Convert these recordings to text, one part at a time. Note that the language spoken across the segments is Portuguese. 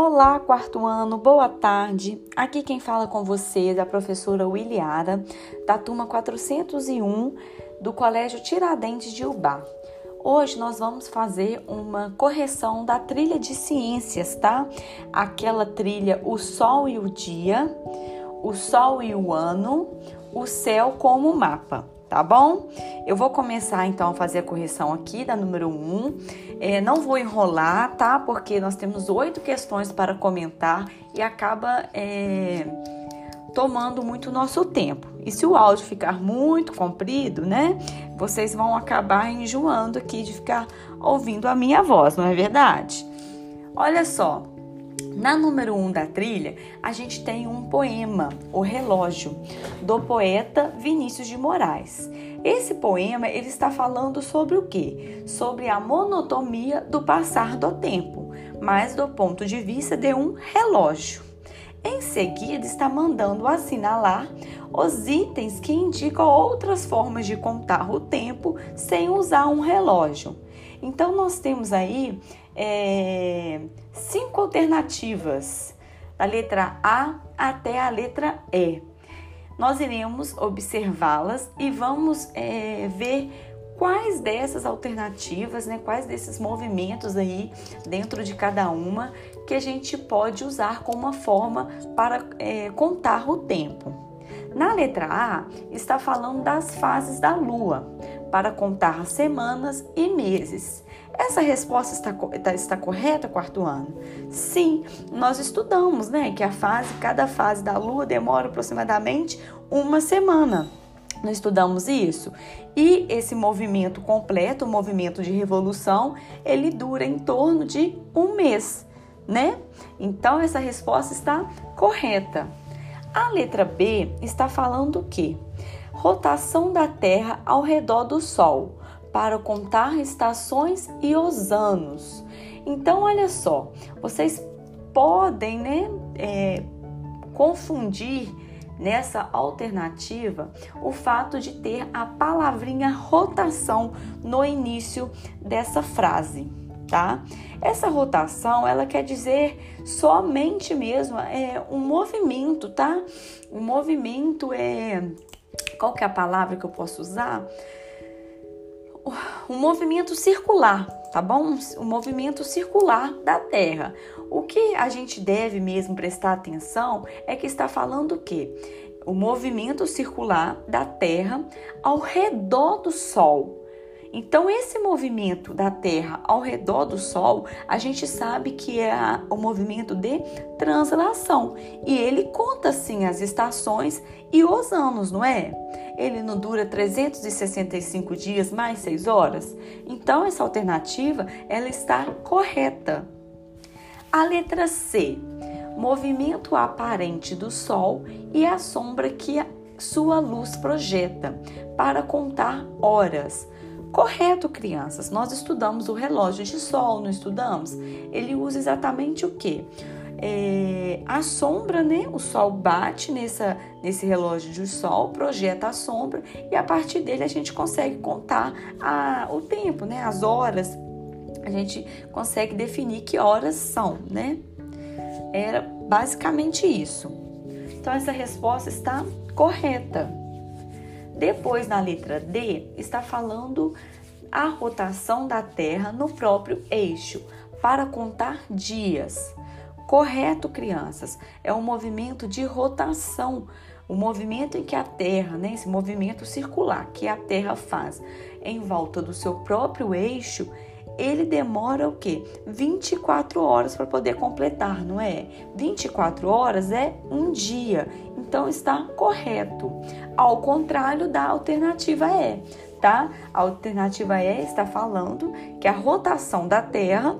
Olá, quarto ano, boa tarde. Aqui quem fala com vocês é a professora Williara, da turma 401 do Colégio Tiradentes de Ubá. Hoje nós vamos fazer uma correção da trilha de ciências, tá? Aquela trilha O Sol e o Dia, O Sol e o Ano, O Céu como Mapa tá bom? Eu vou começar então a fazer a correção aqui da número 1. É, não vou enrolar, tá? Porque nós temos oito questões para comentar e acaba é, tomando muito nosso tempo. E se o áudio ficar muito comprido, né? Vocês vão acabar enjoando aqui de ficar ouvindo a minha voz, não é verdade? Olha só, na número 1 um da trilha, a gente tem um poema, O Relógio, do poeta Vinícius de Moraes. Esse poema ele está falando sobre o quê? Sobre a monotonia do passar do tempo, mas do ponto de vista de um relógio. Em seguida, está mandando assinalar os itens que indicam outras formas de contar o tempo sem usar um relógio. Então, nós temos aí é, cinco alternativas, da letra A até a letra E. Nós iremos observá-las e vamos é, ver quais dessas alternativas, né, quais desses movimentos aí dentro de cada uma que a gente pode usar como uma forma para é, contar o tempo. Na letra A está falando das fases da Lua para contar semanas e meses. Essa resposta está, está, está, correta, quarto ano? Sim, nós estudamos, né, que a fase, cada fase da Lua demora aproximadamente uma semana. Não estudamos isso? E esse movimento completo, o movimento de revolução, ele dura em torno de um mês, né? Então essa resposta está correta. A letra B está falando o quê? Rotação da Terra ao redor do Sol, para contar estações e os anos. Então, olha só, vocês podem né, é, confundir nessa alternativa o fato de ter a palavrinha rotação no início dessa frase, tá? Essa rotação, ela quer dizer somente mesmo é um movimento, tá? O movimento é qual que é a palavra que eu posso usar? O movimento circular, tá bom? O movimento circular da Terra. O que a gente deve mesmo prestar atenção é que está falando o quê? O movimento circular da Terra ao redor do Sol. Então, esse movimento da Terra ao redor do Sol, a gente sabe que é o movimento de translação. E ele conta, sim, as estações e os anos, não é? Ele não dura 365 dias mais 6 horas? Então, essa alternativa, ela está correta. A letra C. Movimento aparente do Sol e a sombra que sua luz projeta para contar horas. Correto, crianças. Nós estudamos o relógio de sol, não estudamos? Ele usa exatamente o que? É, a sombra, né? O sol bate nessa, nesse relógio de sol, projeta a sombra e a partir dele a gente consegue contar a, o tempo, né? As horas. A gente consegue definir que horas são, né? Era basicamente isso. Então essa resposta está correta. Depois, na letra D, está falando a rotação da Terra no próprio eixo para contar dias. Correto, crianças? É um movimento de rotação, o um movimento em que a Terra, né, esse movimento circular que a Terra faz em volta do seu próprio eixo, ele demora o quê? 24 horas para poder completar, não é? 24 horas é um dia, então está correto. Ao contrário da alternativa E, tá? A alternativa E está falando que a rotação da Terra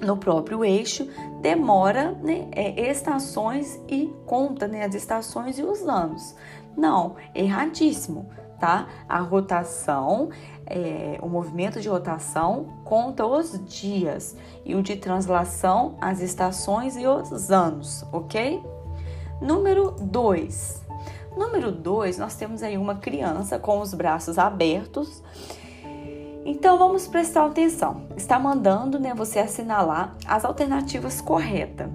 no próprio eixo demora né, é, estações e conta né, as estações e os anos. Não, erradíssimo tá? A rotação, é, o movimento de rotação conta os dias e o de translação as estações e os anos, ok? Número 2. Número 2, nós temos aí uma criança com os braços abertos. Então vamos prestar atenção. Está mandando né, você assinalar as alternativas corretas.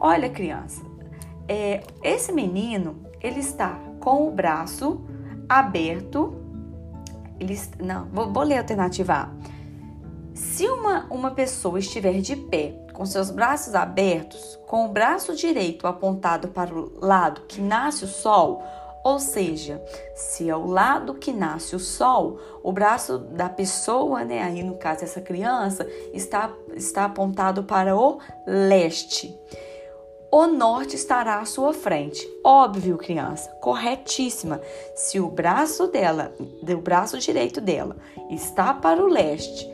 Olha, criança, é, esse menino ele está com o braço aberto. Ele, não, vou, vou ler a alternativa A. Se uma, uma pessoa estiver de pé, com seus braços abertos, com o braço direito apontado para o lado que nasce o sol, ou seja, se é o lado que nasce o sol, o braço da pessoa, né, aí no caso essa criança, está, está apontado para o leste. O norte estará à sua frente. Óbvio, criança, corretíssima. Se o braço dela, o braço direito dela, está para o leste,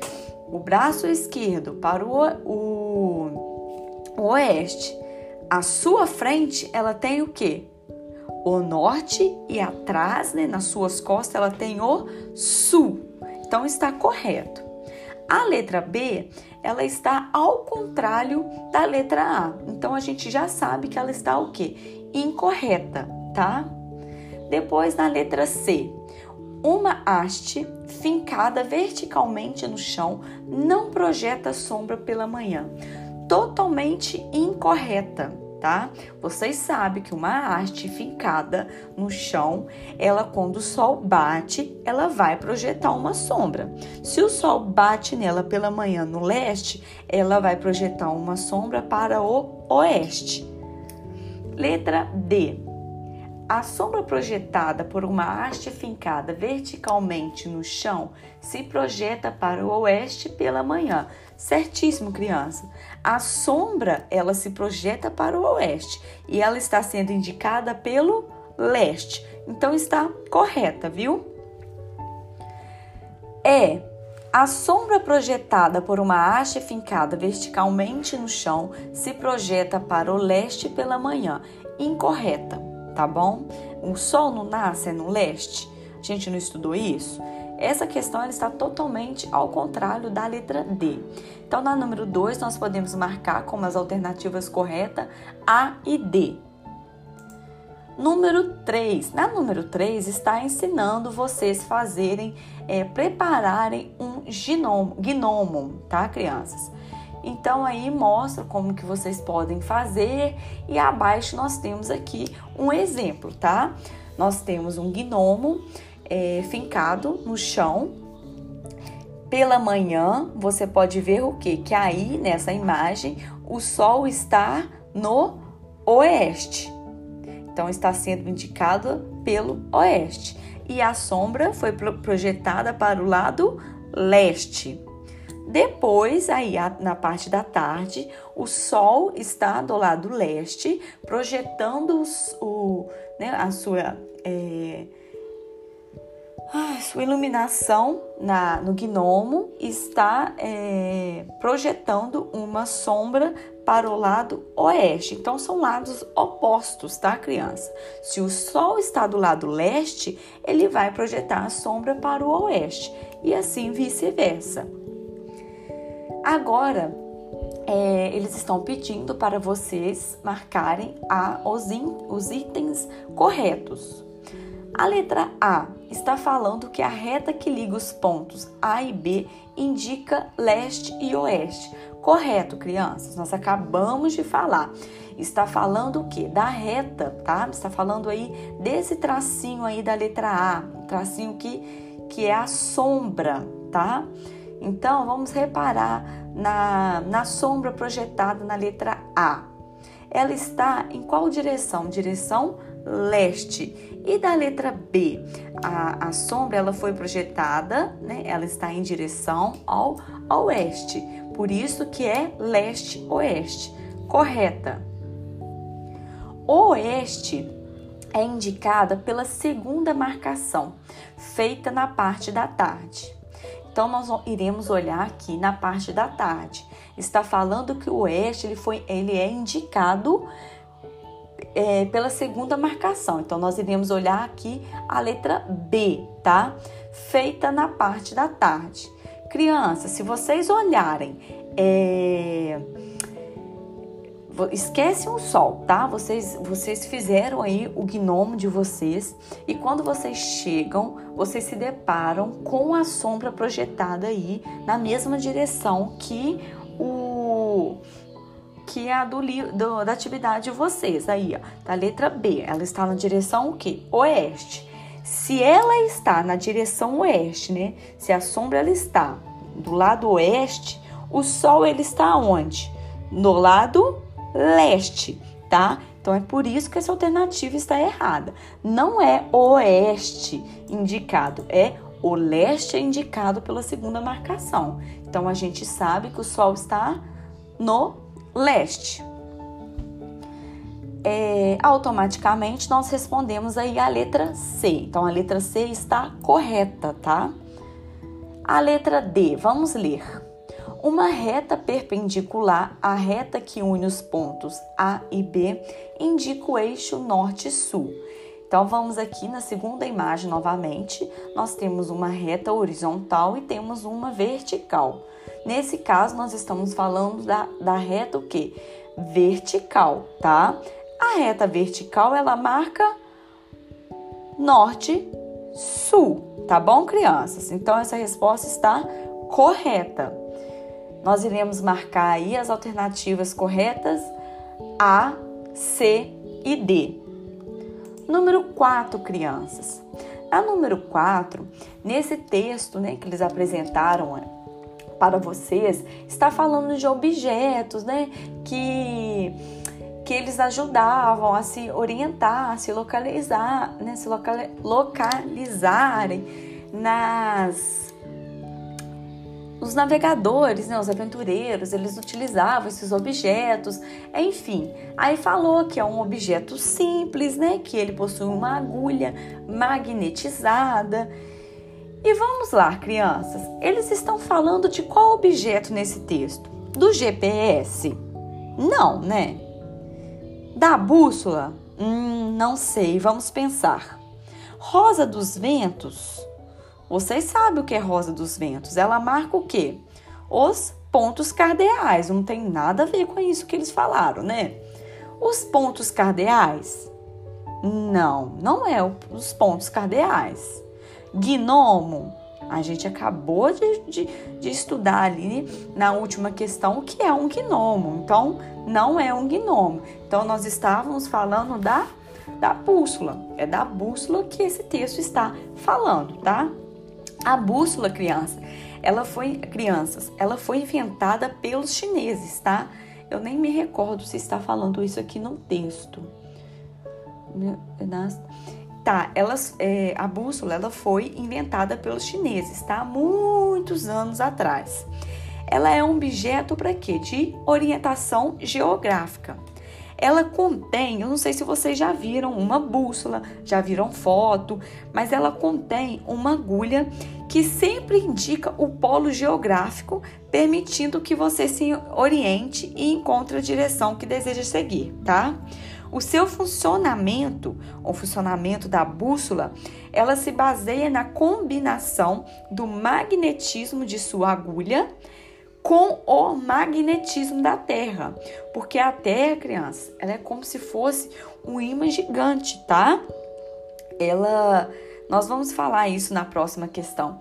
o braço esquerdo para o, o, o oeste, à sua frente, ela tem o quê? o norte e atrás, né, nas suas costas, ela tem o sul. Então está correto. A letra B, ela está ao contrário da letra A. Então a gente já sabe que ela está o quê? Incorreta, tá? Depois na letra C, uma haste fincada verticalmente no chão não projeta sombra pela manhã. Totalmente incorreta tá? Vocês sabem que uma haste fincada no chão, ela quando o sol bate, ela vai projetar uma sombra. Se o sol bate nela pela manhã no leste, ela vai projetar uma sombra para o oeste. Letra D. A sombra projetada por uma haste fincada verticalmente no chão se projeta para o oeste pela manhã. Certíssimo, criança. A sombra, ela se projeta para o oeste e ela está sendo indicada pelo leste. Então está correta, viu? É a sombra projetada por uma haste fincada verticalmente no chão se projeta para o leste pela manhã. Incorreta tá bom? O sol não nasce no leste? A gente não estudou isso? Essa questão está totalmente ao contrário da letra D. Então, na número 2, nós podemos marcar como as alternativas corretas A e D. Número 3. Na número 3 está ensinando vocês fazerem, é, prepararem um gnomo, gnomo, tá, crianças? Então aí mostra como que vocês podem fazer e abaixo nós temos aqui um exemplo, tá? Nós temos um gnomo é, fincado no chão. Pela manhã você pode ver o que? Que aí nessa imagem o sol está no oeste. Então está sendo indicado pelo oeste. E a sombra foi projetada para o lado leste. Depois, aí na parte da tarde, o Sol está do lado leste, projetando o, né, a sua, é, a sua iluminação na, no gnomo, está é, projetando uma sombra para o lado oeste. Então, são lados opostos, tá, criança? Se o Sol está do lado leste, ele vai projetar a sombra para o oeste, e assim vice-versa. Agora, é, eles estão pedindo para vocês marcarem a, os, in, os itens corretos. A letra A está falando que a reta que liga os pontos A e B indica leste e oeste. Correto, crianças? Nós acabamos de falar. Está falando o que? Da reta, tá? Está falando aí desse tracinho aí da letra A, tracinho que, que é a sombra, tá? Então, vamos reparar na, na sombra projetada na letra A. Ela está em qual direção? Direção leste. E da letra B, a, a sombra ela foi projetada, né? ela está em direção ao, ao oeste. Por isso que é leste-oeste. Correta. Oeste é indicada pela segunda marcação, feita na parte da tarde. Então nós iremos olhar aqui na parte da tarde. Está falando que o oeste ele foi, ele é indicado é, pela segunda marcação. Então nós iremos olhar aqui a letra B, tá? Feita na parte da tarde. Crianças, se vocês olharem é, esquece o sol, tá? Vocês, vocês fizeram aí o gnomo de vocês e quando vocês chegam, vocês se deparam com a sombra projetada aí na mesma direção que o que é a do, do, da atividade de vocês. Aí, ó, da letra B, ela está na direção o quê? Oeste. Se ela está na direção oeste, né? Se a sombra ela está do lado oeste, o sol ele está onde? No lado leste, tá? Então é por isso que essa alternativa está errada. Não é oeste indicado, é o leste é indicado pela segunda marcação. Então a gente sabe que o sol está no leste. É, automaticamente nós respondemos aí a letra C. Então a letra C está correta, tá? A letra D, vamos ler. Uma reta perpendicular à reta que une os pontos A e B indica o eixo norte-sul. Então vamos aqui na segunda imagem novamente. Nós temos uma reta horizontal e temos uma vertical. Nesse caso, nós estamos falando da, da reta o quê? Vertical, tá? A reta vertical, ela marca norte, sul, tá bom, crianças? Então, essa resposta está correta. Nós iremos marcar aí as alternativas corretas A, C e D. Número 4, crianças. A número 4, nesse texto né, que eles apresentaram para vocês, está falando de objetos né, que, que eles ajudavam a se orientar, a se localizar, né, se localizarem nas os navegadores, né, os aventureiros, eles utilizavam esses objetos, enfim. Aí falou que é um objeto simples, né, que ele possui uma agulha magnetizada e vamos lá, crianças. Eles estão falando de qual objeto nesse texto? Do GPS? Não, né? Da bússola? Hum, não sei, vamos pensar. Rosa dos Ventos? Vocês sabem o que é Rosa dos Ventos? Ela marca o quê? Os pontos cardeais. Não tem nada a ver com isso que eles falaram, né? Os pontos cardeais? Não, não é os pontos cardeais. Gnomo, a gente acabou de, de, de, estudar ali na última questão o que é um gnomo. Então, não é um gnomo. Então, nós estávamos falando da, da bússola. É da bússola que esse texto está falando, tá? A bússola, criança, ela foi, crianças, ela foi inventada pelos chineses, tá? Eu nem me recordo se está falando isso aqui no texto. Tá, elas, é, a bússola ela foi inventada pelos chineses, tá? Muitos anos atrás. Ela é um objeto para quê? De orientação geográfica. Ela contém, eu não sei se vocês já viram uma bússola, já viram foto, mas ela contém uma agulha que sempre indica o polo geográfico, permitindo que você se oriente e encontre a direção que deseja seguir, tá? O seu funcionamento, o funcionamento da bússola, ela se baseia na combinação do magnetismo de sua agulha com o magnetismo da Terra, porque a Terra, criança, ela é como se fosse um imã gigante, tá? Ela, nós vamos falar isso na próxima questão.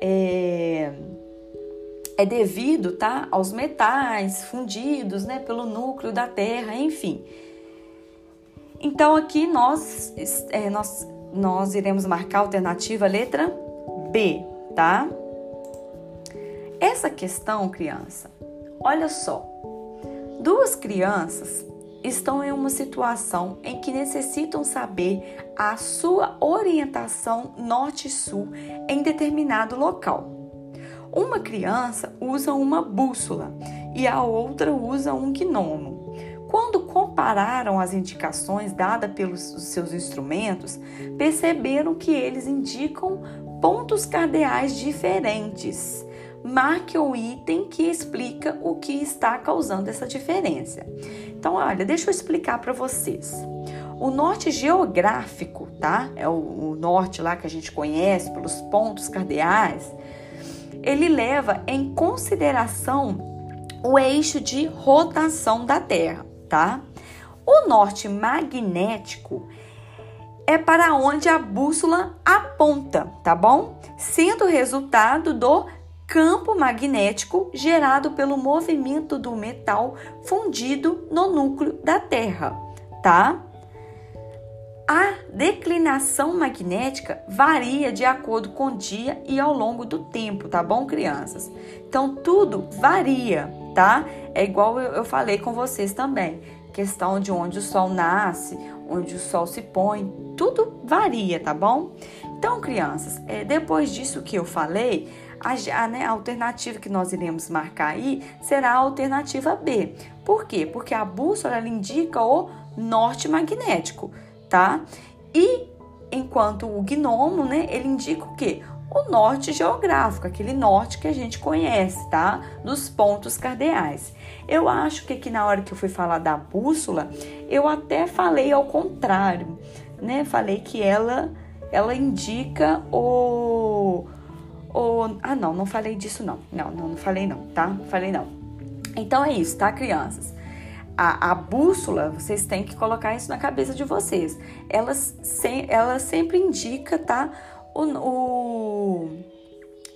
É, é devido, tá, aos metais fundidos, né, pelo núcleo da Terra, enfim. Então aqui nós, é, nós, nós iremos marcar a alternativa letra B, tá? Essa questão, criança, olha só. Duas crianças estão em uma situação em que necessitam saber a sua orientação norte-sul em determinado local. Uma criança usa uma bússola e a outra usa um gnomo. Quando compararam as indicações dadas pelos seus instrumentos, perceberam que eles indicam pontos cardeais diferentes. Marque o item que explica o que está causando essa diferença. Então, olha, deixa eu explicar para vocês. O norte geográfico, tá? É o, o norte lá que a gente conhece pelos pontos cardeais. Ele leva em consideração o eixo de rotação da Terra tá? O norte magnético é para onde a bússola aponta, tá bom? Sendo resultado do campo magnético gerado pelo movimento do metal fundido no núcleo da Terra, tá? A declinação magnética varia de acordo com o dia e ao longo do tempo, tá bom, crianças? Então tudo varia, tá? É igual eu, falei com vocês também. Questão de onde o sol nasce, onde o sol se põe, tudo varia, tá bom? Então, crianças, é, depois disso que eu falei, a, né, a, alternativa que nós iremos marcar aí será a alternativa B. Por quê? Porque a bússola ela indica o norte magnético tá? E enquanto o gnomo, né, ele indica o quê? O norte geográfico, aquele norte que a gente conhece, tá? Dos pontos cardeais. Eu acho que aqui na hora que eu fui falar da bússola, eu até falei ao contrário, né? Falei que ela ela indica o o ah não, não falei disso não. Não, não, não falei não, tá? Falei não. Então é isso, tá, crianças? a, a, bússola, vocês têm que colocar isso na cabeça de vocês. Ela, se, ela sempre indica, tá? O, o,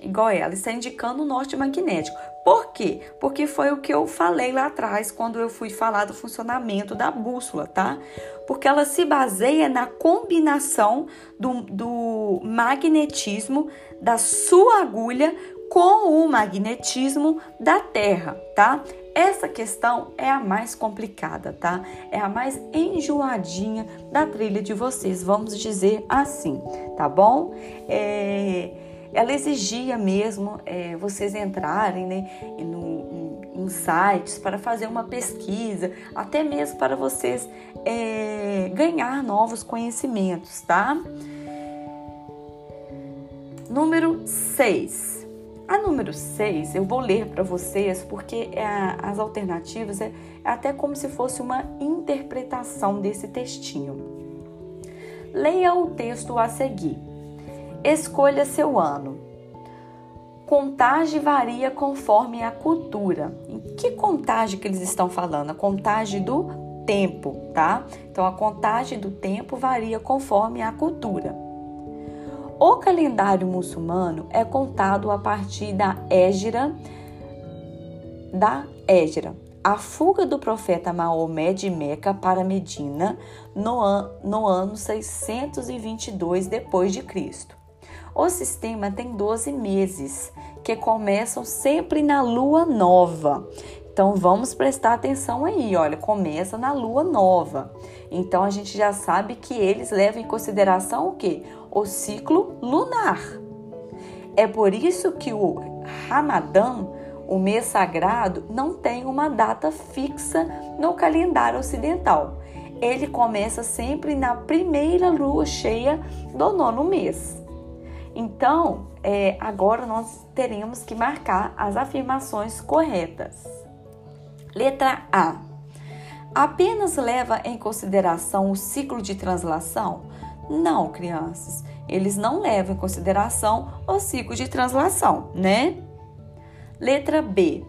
igual ela está indicando o norte magnético. Por quê? Porque foi o que eu falei lá atrás quando eu fui falar do funcionamento da bússola, tá? Porque ela se baseia na combinação do, do magnetismo da sua agulha com o magnetismo da Terra, tá? Essa questão é a mais complicada, tá? É a mais enjoadinha da trilha de vocês, vamos dizer assim, tá bom? É, ela exigia mesmo é, vocês entrarem né, em, em, sites para fazer uma pesquisa, até mesmo para vocês é, ganhar novos conhecimentos, tá? Número 6 a número 6, eu vou ler para vocês porque é, as alternativas é, é até como se fosse uma interpretação desse textinho. Leia o texto a seguir. Escolha seu ano. Contagem varia conforme a cultura. Em que contagem que eles estão falando? A contagem do tempo, tá? Então a contagem do tempo varia conforme a cultura. O calendário muçulmano é contado a partir da Égira, da Égira, a fuga do profeta Maomé de Meca para Medina no, an, no ano 622 depois de Cristo. O sistema tem 12 meses, que começam sempre na lua nova. Então vamos prestar atenção aí, olha, começa na lua nova. Então a gente já sabe que eles levam em consideração o que? O ciclo lunar. É por isso que o Ramadã, o mês sagrado, não tem uma data fixa no calendário ocidental. Ele começa sempre na primeira lua cheia do nono mês. Então, é, agora nós teremos que marcar as afirmações corretas. Letra A. Apenas leva em consideração o ciclo de translação? Não, crianças. Eles não levam em consideração o ciclo de translação, né? Letra B.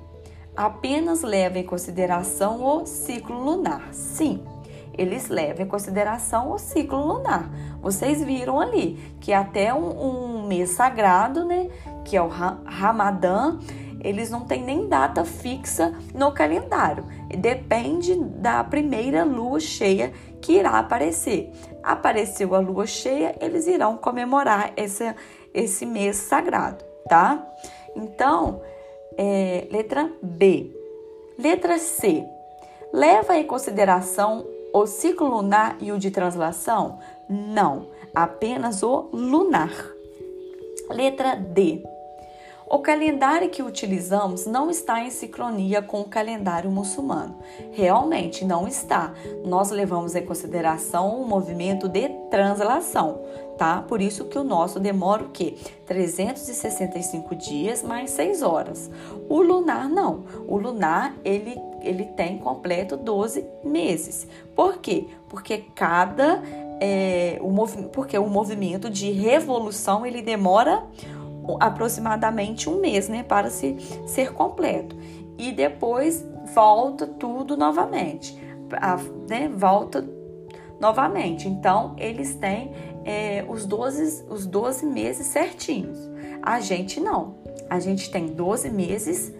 Apenas leva em consideração o ciclo lunar. Sim, eles levam em consideração o ciclo lunar. Vocês viram ali que até um, um mês sagrado, né, que é o Ramadã, eles não têm nem data fixa no calendário. Depende da primeira lua cheia que irá aparecer. Apareceu a lua cheia, eles irão comemorar esse, esse mês sagrado, tá? Então, é, letra B. Letra C. Leva em consideração o ciclo lunar e o de translação? Não, apenas o lunar. Letra D. O calendário que utilizamos não está em sincronia com o calendário muçulmano. Realmente não está. Nós levamos em consideração o movimento de translação, tá? Por isso que o nosso demora o quê? 365 dias mais 6 horas. O lunar não. O lunar ele ele tem completo 12 meses. Por quê? Porque cada é, o porque o movimento de revolução ele demora aproximadamente um mês, né, para se ser completo. E depois volta tudo novamente, a, né, volta novamente. Então, eles têm é, os, 12, os 12 meses certinhos. A gente não. a gente tem 12 meses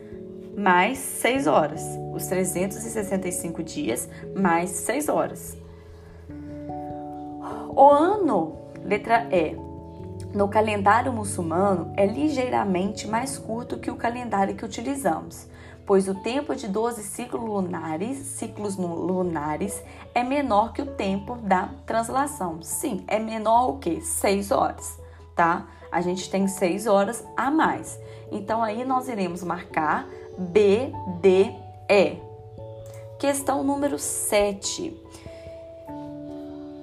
mais 6 horas. Os 365 dias mais 6 horas. O ano, letra E, no calendário muçulmano é ligeiramente mais curto que o calendário que utilizamos, pois o tempo de 12 ciclos lunares, ciclos lunares é menor que o tempo da translação. Sim, é menor o que? 6 horas, tá? A gente tem 6 horas a mais. Então aí nós iremos marcar B, D, E. Questão número 7.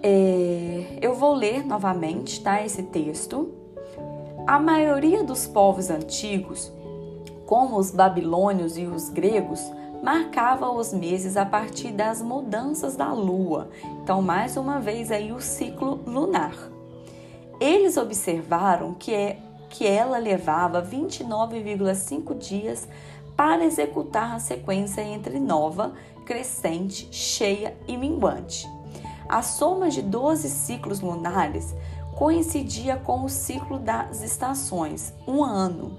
É, eu vou ler novamente tá, esse texto. A maioria dos povos antigos como os babilônios e os gregos, marcava os meses a partir das mudanças da lua. Então, mais uma vez aí o ciclo lunar. Eles observaram que, é, que ela levava 29,5 dias para executar a sequência entre nova, crescente, cheia e minguante. A soma de 12 ciclos lunares coincidia com o ciclo das estações, um ano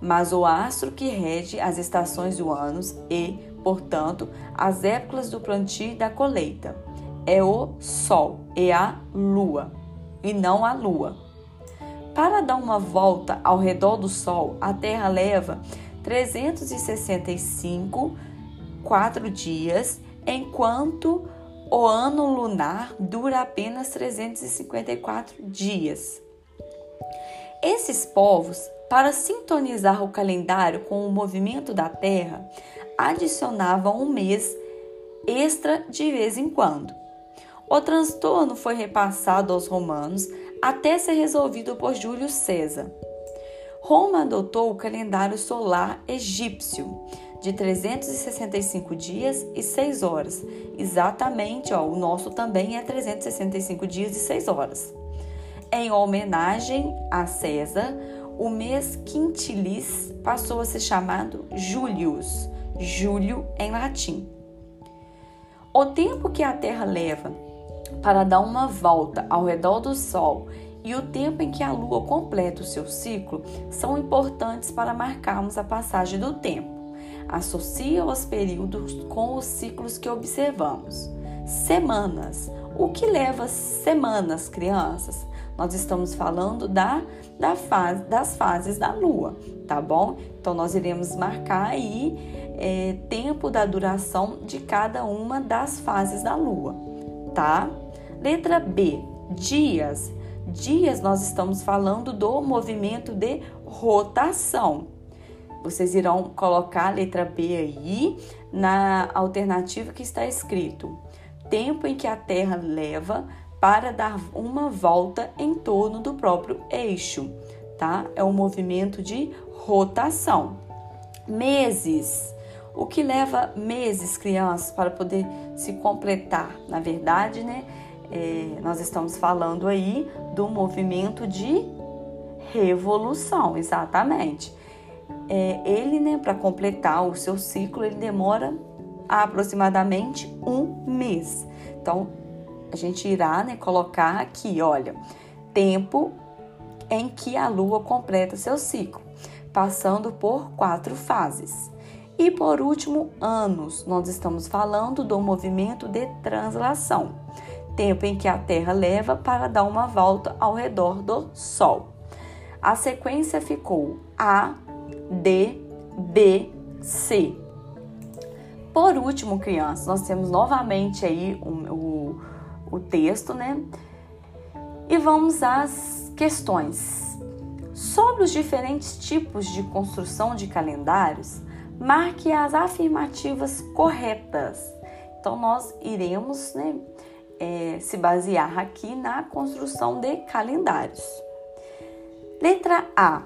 mas o astro que rege as estações do ano e, portanto, as épocas do plantio e da colheita é o Sol e a Lua, e não a Lua. Para dar uma volta ao redor do Sol, a Terra leva 365 quatro dias, enquanto o ano lunar dura apenas 354 dias. Esses povos para sintonizar o calendário com o movimento da Terra, adicionavam um mês extra de vez em quando. O transtorno foi repassado aos romanos até ser resolvido por Júlio César. Roma adotou o calendário solar egípcio de 365 dias e 6 horas. Exatamente, ó, o nosso também é 365 dias e 6 horas. Em homenagem a César, o mês quintilis passou a ser chamado Julius, Júlio em latim. O tempo que a Terra leva para dar uma volta ao redor do Sol e o tempo em que a Lua completa o seu ciclo são importantes para marcarmos a passagem do tempo. Associa os períodos com os ciclos que observamos. Semanas. O que leva semanas, crianças? Nós estamos falando da, da fase, das fases da lua, tá bom? Então, nós iremos marcar aí é, tempo da duração de cada uma das fases da lua, tá? Letra B, dias. Dias, nós estamos falando do movimento de rotação. Vocês irão colocar a letra B aí na alternativa que está escrito: tempo em que a Terra leva para dar uma volta em torno do próprio eixo, tá? É um movimento de rotação. Meses. O que leva meses, crianças, para poder se completar? Na verdade, né? É, nós estamos falando aí do movimento de revolução, exatamente. É, ele, né, para completar o seu ciclo, ele demora aproximadamente um mês. Então, a gente irá né, colocar aqui, olha, tempo em que a Lua completa seu ciclo, passando por quatro fases. E por último, anos, nós estamos falando do movimento de translação, tempo em que a Terra leva para dar uma volta ao redor do Sol. A sequência ficou A, D, B, C. Por último, crianças, nós temos novamente aí o, o o texto, né? E vamos às questões. Sobre os diferentes tipos de construção de calendários, marque as afirmativas corretas. Então, nós iremos né, é, se basear aqui na construção de calendários. Letra A.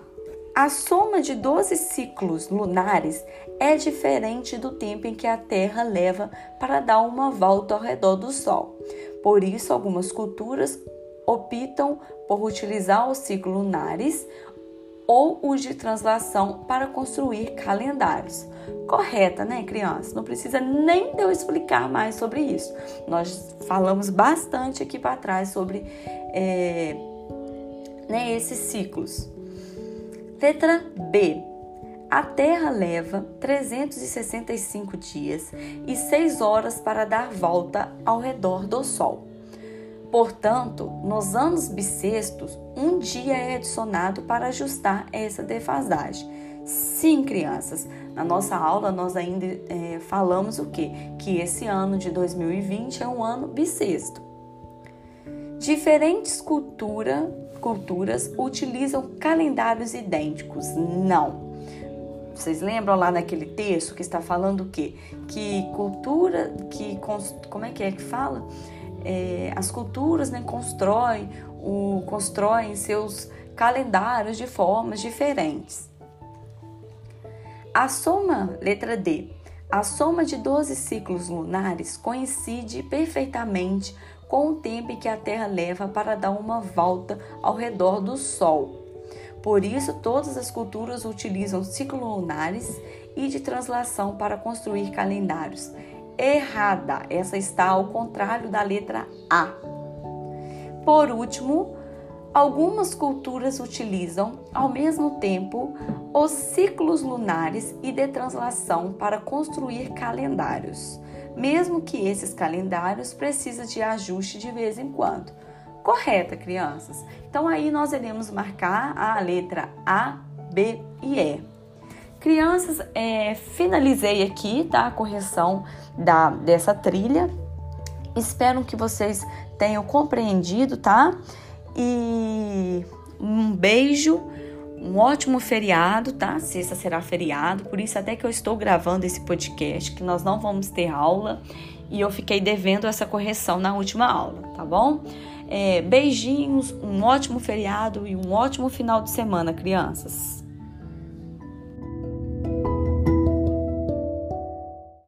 A soma de 12 ciclos lunares é diferente do tempo em que a Terra leva para dar uma volta ao redor do Sol. Por isso, algumas culturas optam por utilizar os ciclos lunares ou os de translação para construir calendários. Correta, né, criança? Não precisa nem eu explicar mais sobre isso. Nós falamos bastante aqui para trás sobre é, né, esses ciclos. Letra B. A Terra leva 365 dias e 6 horas para dar volta ao redor do Sol. Portanto, nos anos bissextos, um dia é adicionado para ajustar essa defasagem. Sim, crianças, na nossa aula nós ainda é, falamos o quê? Que esse ano de 2020 é um ano bissexto. Diferentes cultura, culturas utilizam calendários idênticos. Não. Vocês lembram lá naquele texto que está falando o quê? Que cultura, que como é que é que fala? É, as culturas né, constroem, o, constroem seus calendários de formas diferentes. A soma, letra D, a soma de 12 ciclos lunares coincide perfeitamente com o tempo que a Terra leva para dar uma volta ao redor do Sol. Por isso, todas as culturas utilizam ciclos lunares e de translação para construir calendários. Errada, essa está ao contrário da letra A. Por último, algumas culturas utilizam ao mesmo tempo os ciclos lunares e de translação para construir calendários, mesmo que esses calendários precisem de ajuste de vez em quando correta, crianças. Então aí nós iremos marcar a letra A, B e E. Crianças, é, finalizei aqui tá, a correção da, dessa trilha. Espero que vocês tenham compreendido, tá? E um beijo, um ótimo feriado, tá? Sexta será feriado, por isso até que eu estou gravando esse podcast, que nós não vamos ter aula e eu fiquei devendo essa correção na última aula, tá bom? É, beijinhos, um ótimo feriado e um ótimo final de semana, crianças.